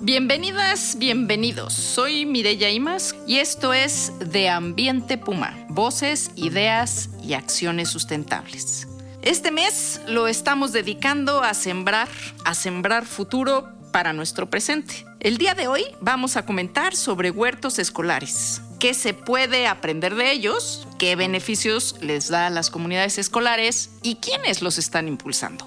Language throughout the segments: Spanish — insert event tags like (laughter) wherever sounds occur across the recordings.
Bienvenidas, bienvenidos. Soy Mireya Imas y esto es De Ambiente Puma, voces, ideas y acciones sustentables. Este mes lo estamos dedicando a sembrar, a sembrar futuro para nuestro presente. El día de hoy vamos a comentar sobre huertos escolares. ¿Qué se puede aprender de ellos? ¿Qué beneficios les da a las comunidades escolares? ¿Y quiénes los están impulsando?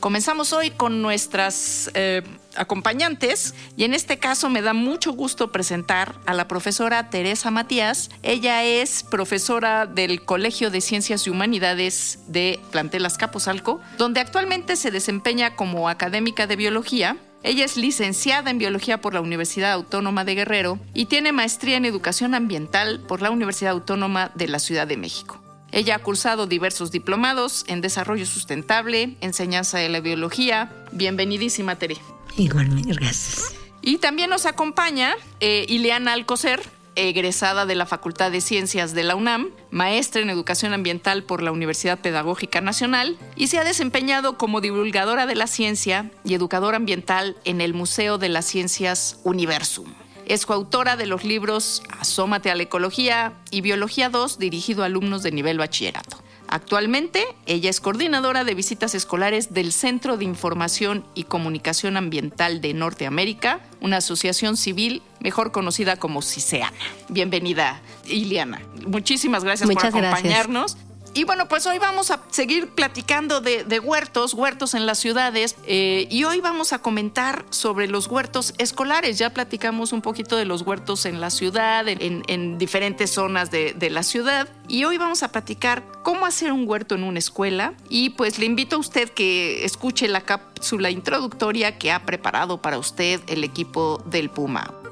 Comenzamos hoy con nuestras eh, acompañantes y en este caso me da mucho gusto presentar a la profesora Teresa Matías. Ella es profesora del Colegio de Ciencias y Humanidades de Plantel Azcapotzalco, donde actualmente se desempeña como académica de biología ella es licenciada en biología por la Universidad Autónoma de Guerrero y tiene maestría en educación ambiental por la Universidad Autónoma de la Ciudad de México. Ella ha cursado diversos diplomados en desarrollo sustentable, enseñanza de la biología. Bienvenidísima, Tere. Igualmente, gracias. Y también nos acompaña eh, Ileana Alcocer, egresada de la Facultad de Ciencias de la UNAM, maestra en Educación Ambiental por la Universidad Pedagógica Nacional y se ha desempeñado como divulgadora de la ciencia y educadora ambiental en el Museo de las Ciencias Universum. Es coautora de los libros Asómate a la Ecología y Biología 2 dirigido a alumnos de nivel bachillerato. Actualmente, ella es coordinadora de visitas escolares del Centro de Información y Comunicación Ambiental de Norteamérica, una asociación civil mejor conocida como CISEANA. Bienvenida, Iliana. Muchísimas gracias por acompañarnos. Y bueno, pues hoy vamos a seguir platicando de, huertos, huertos en las ciudades, eh, y hoy vamos a comentar sobre los huertos escolares. Ya platicamos un poquito de los huertos en la ciudad, en, diferentes zonas de, de, la ciudad, y hoy vamos a platicar cómo hacer un huerto en una escuela. Y pues le invito a usted que escuche la cápsula introductoria que ha preparado para usted el equipo del Puma.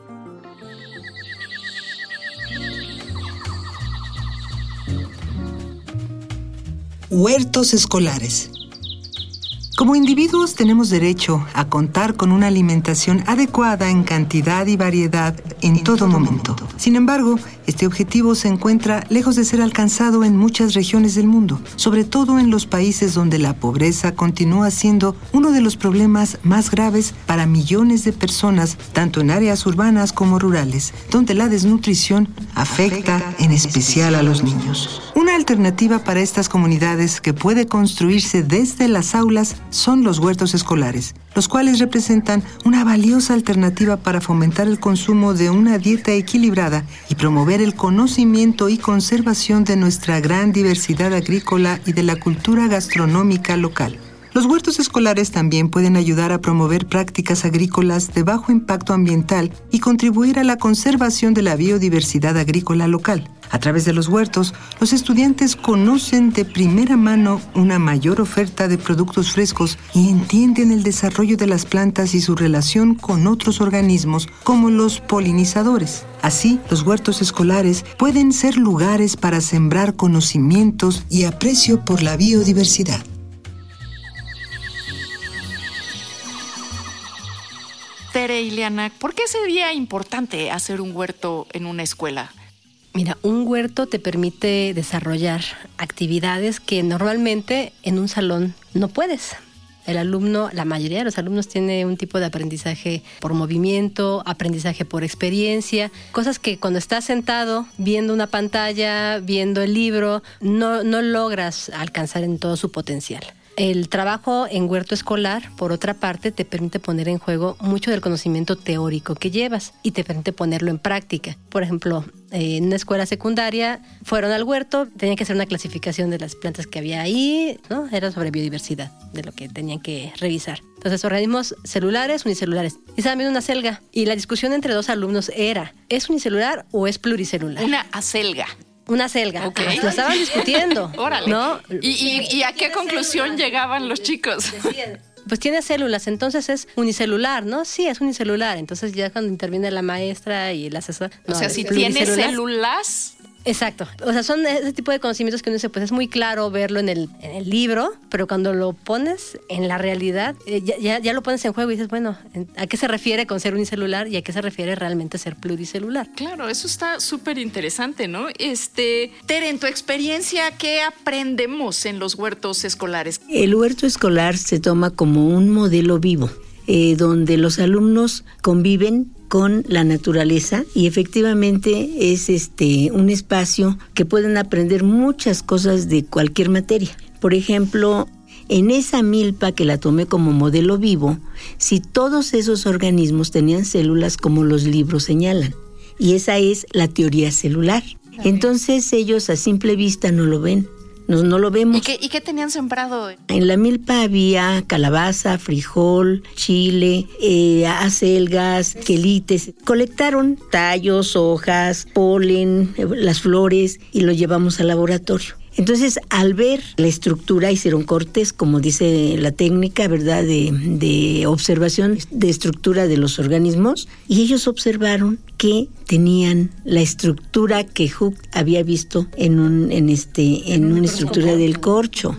Huertos escolares. Como individuos tenemos derecho a contar con una alimentación adecuada en cantidad y variedad en todo momento. Sin embargo, este objetivo se encuentra lejos de ser alcanzado en muchas regiones del mundo, sobre todo en los países donde la pobreza continúa siendo uno de los problemas más graves para millones de personas, tanto en áreas urbanas como rurales, donde la desnutrición afecta en especial a los niños. Una alternativa para estas comunidades que puede construirse desde las aulas son los huertos escolares, los cuales representan una valiosa alternativa para fomentar el consumo de una dieta equilibrada y promover el conocimiento y conservación de nuestra gran diversidad agrícola y de la cultura gastronómica local. Los huertos escolares también pueden ayudar a promover prácticas agrícolas de bajo impacto ambiental y contribuir a la conservación de la biodiversidad agrícola local. A través de los huertos, los estudiantes conocen de primera mano una mayor oferta de productos frescos y entienden el desarrollo de las plantas y su relación con otros organismos como los polinizadores. Así, los huertos escolares pueden ser lugares para sembrar conocimientos y aprecio por la biodiversidad. Tere ¿por qué sería importante hacer un huerto en una escuela? Mira, un huerto te permite desarrollar actividades que normalmente en un salón no puedes. El alumno, la mayoría de los alumnos tiene un tipo de aprendizaje por movimiento, aprendizaje por experiencia, cosas que cuando estás sentado viendo una pantalla, viendo el libro, no, no logras alcanzar en todo su potencial. El trabajo en huerto escolar, por otra parte, te permite poner en juego mucho del conocimiento teórico que llevas y te permite ponerlo en práctica. Por ejemplo, en una escuela secundaria fueron al huerto, tenían que hacer una clasificación de las plantas que había ahí, ¿no? Era sobre biodiversidad, de lo que tenían que revisar. Entonces, organismos celulares, unicelulares. Y estaban viendo una selga. Y la discusión entre dos alumnos era, ¿es unicelular o es pluricelular? Una acelga. Una selga. Ok. Lo estaban discutiendo. (laughs) Órale. ¿No? ¿Y, y- y a qué conclusión llegaban los chicos? Pues tiene células, entonces es unicelular, ¿no? Sí, es unicelular. Entonces ya cuando interviene la maestra y el asesor. o no, sea, es si tiene células, Exacto. O sea, son ese tipo de conocimientos que uno dice, pues es muy claro verlo en el, en el libro, pero cuando lo pones en la realidad, eh, ya, ya- ya lo pones en juego y dices, bueno, en- ¿a qué se refiere con ser unicelular y a qué se refiere realmente ser pluricelular? Claro, eso está súper interesante, ¿no? Este, Tere, en tu experiencia, ¿qué aprendemos en los huertos escolares? El huerto escolar se toma como un modelo vivo, eh, donde los alumnos conviven con la naturaleza y efectivamente es este un espacio que pueden aprender muchas cosas de cualquier materia. Por ejemplo, en esa milpa que la tomé como modelo vivo, si todos esos organismos tenían células como los libros señalan, y esa es la teoría celular. Entonces ellos a simple vista no lo ven, no, no lo vemos. ¿Y qué, y qué tenían sembrado? En la milpa había calabaza, frijol, chile, eh, acelgas, quelites. Colectaron tallos, hojas, polen, eh, las flores y lo llevamos al laboratorio. Entonces, al ver la estructura, hicieron cortes, como dice la técnica, ¿verdad?, de, de observación de estructura de los organismos, y ellos observaron que tenían la estructura que Hooke había visto en un, en este, en una estructura del corcho.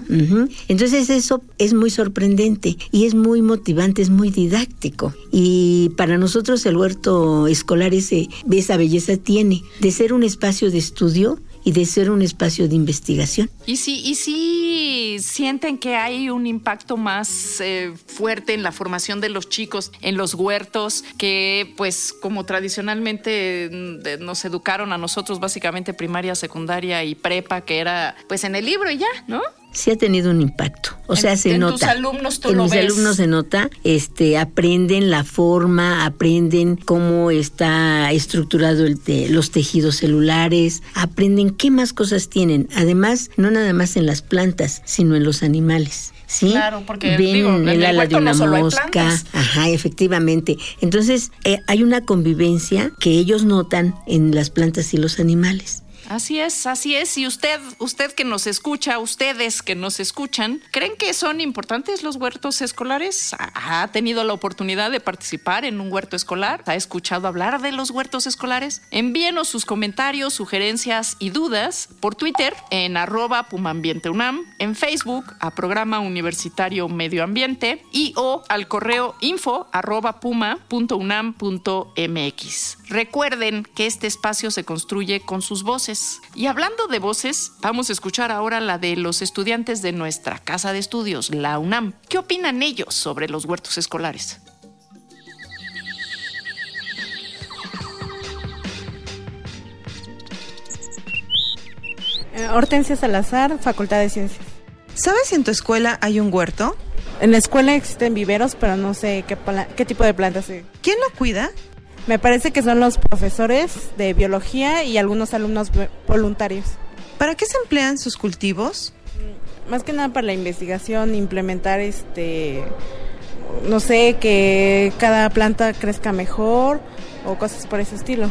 Entonces, eso es muy sorprendente y es muy motivante, es muy didáctico. Y para nosotros el huerto escolar ese, esa belleza tiene de ser un espacio de estudio y de ser un espacio de investigación. ¿Y si, y si sienten que hay un impacto más eh, fuerte en la formación de los chicos en los huertos que, pues, como tradicionalmente mm, nos educaron a nosotros, básicamente primaria, secundaria y prepa, que era, pues, en el libro y ya, ¿no? Sí ha tenido un impacto. O En- sea, se en nota. tus alumnos tú en lo mis ves. alumnos se nota, este, aprenden la forma, aprenden cómo está estructurado el te- los tejidos celulares, aprenden qué más cosas tienen. Además, no nada más en las plantas, sino en los animales. ¿Sí? Claro, porque, ven digo, en el el ala de no una mosca, ajá, efectivamente. Entonces, eh, hay una convivencia que ellos notan en las plantas y los animales. Así es, así es. Y usted, usted que nos escucha, ustedes que nos escuchan, ¿creen que son importantes los huertos escolares? ¿Ha tenido la oportunidad de participar en un huerto escolar? ¿Ha escuchado hablar de los huertos escolares? Envíenos sus comentarios, sugerencias y dudas por Twitter en arroba pumambienteunam, en Facebook a Programa Universitario Medio Ambiente y o al correo info arroba puma.unam.mx. Recuerden que este espacio se construye con sus voces. Y hablando de voces, vamos a escuchar ahora la de los estudiantes de nuestra casa de estudios, la UNAM. ¿Qué opinan ellos sobre los huertos escolares? Eh, Hortensia Salazar, Facultad de Ciencias. ¿Sabes si en tu escuela hay un huerto? En la escuela existen viveros, pero no sé qué, tipo de plantas. hay. ¿Quién lo cuida? Me parece que son los profesores de biología y algunos alumnos vo- voluntarios. ¿Para qué se emplean sus cultivos? Más que nada para la investigación, implementar este, no sé, que cada planta crezca mejor o cosas por ese estilo.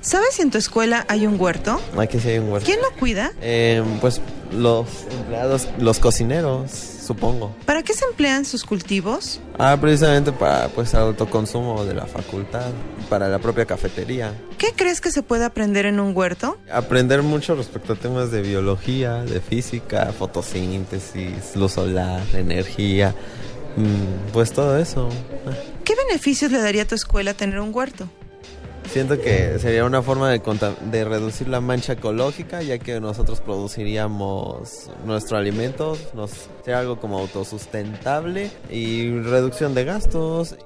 ¿Sabes si en tu escuela hay un huerto? Aquí sí hay un huerto. ¿Quién lo cuida? Eh, pues los empleados, los cocineros, supongo. ¿Para qué se emplean sus cultivos? Ah, precisamente para pues autoconsumo de la facultad, para la propia cafetería. ¿Qué crees que se puede aprender en un huerto? Aprender mucho respecto a temas de biología, de física, fotosíntesis, luz solar, energía, mm, pues todo eso. ¿Qué beneficios le daría a tu escuela tener un huerto? Siento que sería una forma de, de reducir la mancha ecológica, ya que nosotros produciríamos nuestro alimento, nos sería algo como autosustentable y reducción de gastos.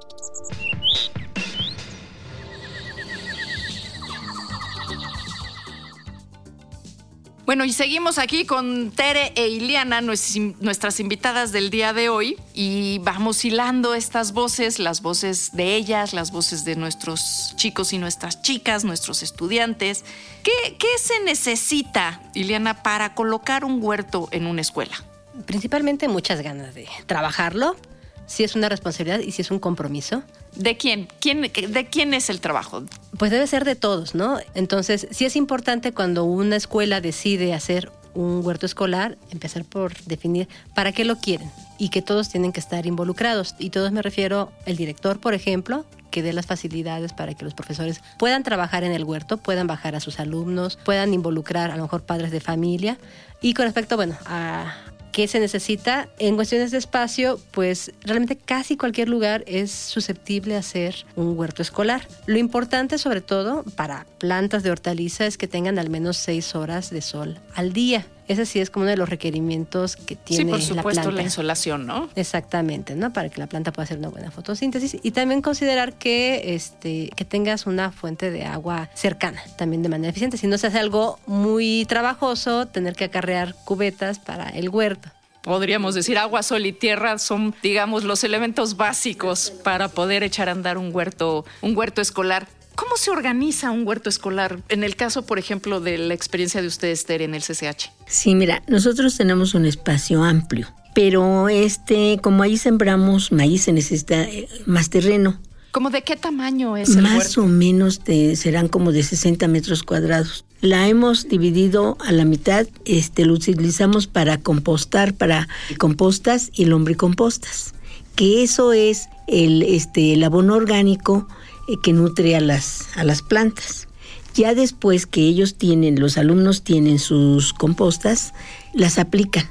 Bueno, y seguimos aquí con Tere e Iliana, nues- nuestras invitadas del día de hoy, y vamos hilando estas voces, las voces de ellas, las voces de nuestros chicos y nuestras chicas, nuestros estudiantes. ¿Qué, qué se necesita, Iliana, para colocar un huerto en una escuela? Principalmente muchas ganas de trabajarlo, sí es una responsabilidad y sí es un compromiso. ¿De quién? ¿Quién? ¿De quién es el trabajo? Pues debe ser de todos, ¿no? Entonces, sí es importante cuando una escuela decide hacer un huerto escolar, empezar por definir para qué lo quieren y que todos tienen que estar involucrados. Y todos me refiero el director, por ejemplo, que dé las facilidades para que los profesores puedan trabajar en el huerto, puedan bajar a sus alumnos, puedan involucrar a lo mejor padres de familia. Y con respecto, bueno, a, ¿Qué se necesita? En cuestiones de espacio, pues realmente casi cualquier lugar es susceptible a ser un huerto escolar. Lo importante, sobre todo, para plantas de hortaliza es que tengan al menos seis horas de sol al día. Ese sí es como uno de los requerimientos que tiene sí, por supuesto, la planta. la insolación, ¿no? Exactamente, ¿no? Para que la planta pueda hacer una buena fotosíntesis. Y también considerar que, este, que tengas una fuente de agua cercana, también de manera eficiente. Si no se hace algo muy trabajoso, tener que acarrear cubetas para el huerto. Podríamos decir agua, sol y tierra son, digamos, los elementos básicos para poder echar a andar un huerto, un huerto escolar. ¿Cómo se organiza un huerto escolar? En el caso, por ejemplo, de la experiencia de ustedes, Tere, en el CCH. Sí, mira, nosotros tenemos un espacio amplio, pero este, como ahí sembramos maíz, se necesita eh, más terreno. ¿Cómo de qué tamaño es el Más huerto? o menos de, serán como de 60 metros cuadrados. La hemos dividido a la mitad, este, lo utilizamos para compostar, para compostas y lombricompostas, que eso es el, este, el abono orgánico eh, que nutre a las, a las plantas. Ya después que ellos tienen, los alumnos tienen sus compostas, las aplican.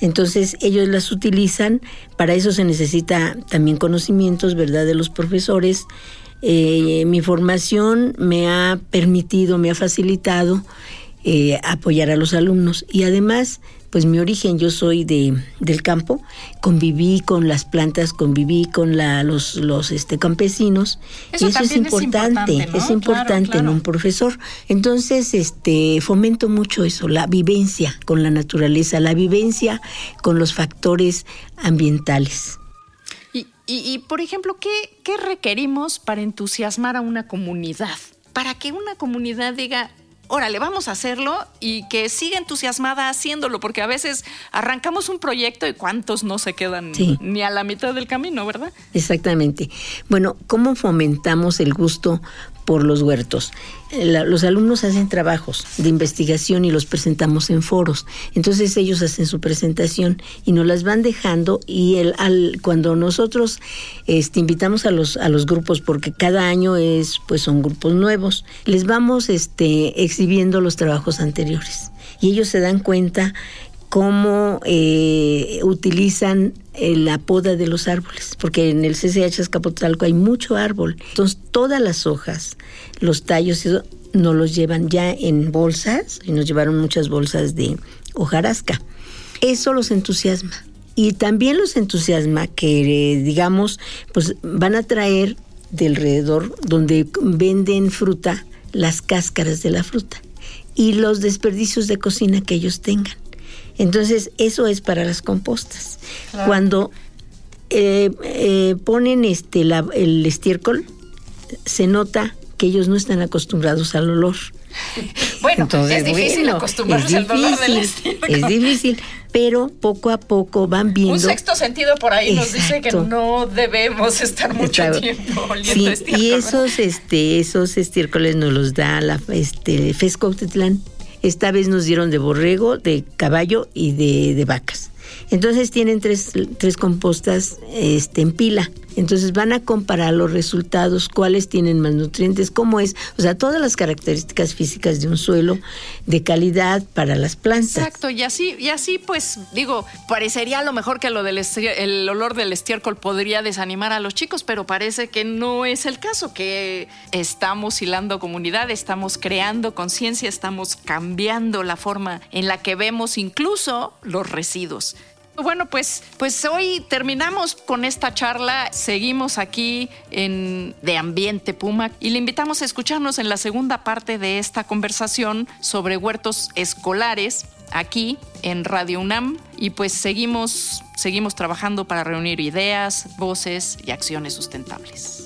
Entonces ellos las utilizan, para eso se necesita también conocimientos, ¿verdad?, de los profesores. Eh, mi formación me ha permitido, me ha facilitado eh, apoyar a los alumnos y además, pues mi origen, yo soy de, del campo, conviví con las plantas, conviví con la, los, los este, campesinos Eso y eso es importante, ¿no? es importante Claro, en un profesor. Entonces, este, fomento mucho eso, la vivencia con la naturaleza, la vivencia con los factores ambientales. Y, y- y, por ejemplo, ¿qué, ¿qué requerimos para entusiasmar a una comunidad? Para que una comunidad diga, órale, vamos a hacerlo y que siga entusiasmada haciéndolo, porque a veces arrancamos un proyecto y cuántos no se quedan Sí. ni a la mitad del camino, ¿verdad? Exactamente. Bueno, ¿cómo fomentamos el gusto por los huertos? Eh, los alumnos hacen trabajos de investigación y los presentamos en foros. Entonces ellos hacen su presentación y nos las van dejando y el, al, cuando nosotros este, invitamos a los, a los grupos, porque cada año es, pues son grupos nuevos, les vamos este, exhibiendo los trabajos anteriores. Y ellos se dan cuenta cómo eh, utilizan la poda de los árboles, porque en el CCH Azcapotzalco hay mucho árbol. Entonces, todas las hojas, los tallos, eso, nos los llevan ya en bolsas, y nos llevaron muchas bolsas de hojarasca. Eso los entusiasma. Y también los entusiasma que, eh, digamos, pues van a traer de alrededor donde venden fruta, las cáscaras de la fruta y los desperdicios de cocina que ellos tengan. Entonces, eso es para las compostas. Cuando eh, eh, ponen este la- el estiércol, se nota que ellos no están acostumbrados al olor. (laughs) Bueno, Entonces, es difícil bueno, acostumbrarse es al dolor del difícil, estiércol. Es difícil, pero poco a poco van viendo. Un sexto sentido por ahí nos dice que Exacto. no debemos estar mucho Está- tiempo oliendo Sí, estiércol, y esos, este, esos estiércoles nos los da la este, FES Cuautitlán. Esta vez nos dieron de borrego, de caballo y de, vacas. Entonces tienen tres, tres compostas este, en pila. Entonces van a comparar los resultados, cuáles tienen más nutrientes, cómo es, o sea, todas las características físicas de un suelo de calidad para las plantas. Exacto, y así, y así pues digo, parecería a lo mejor que lo del el olor del estiércol podría desanimar a los chicos, pero parece que no es el caso, que estamos hilando comunidad, estamos creando conciencia, estamos cambiando la forma en la que vemos incluso los residuos. Bueno, pues, pues hoy terminamos con esta charla. Seguimos aquí en De Ambiente Puma y le invitamos a escucharnos en la segunda parte de esta conversación sobre huertos escolares aquí en Radio UNAM y pues seguimos seguimos trabajando para reunir ideas, voces y acciones sustentables.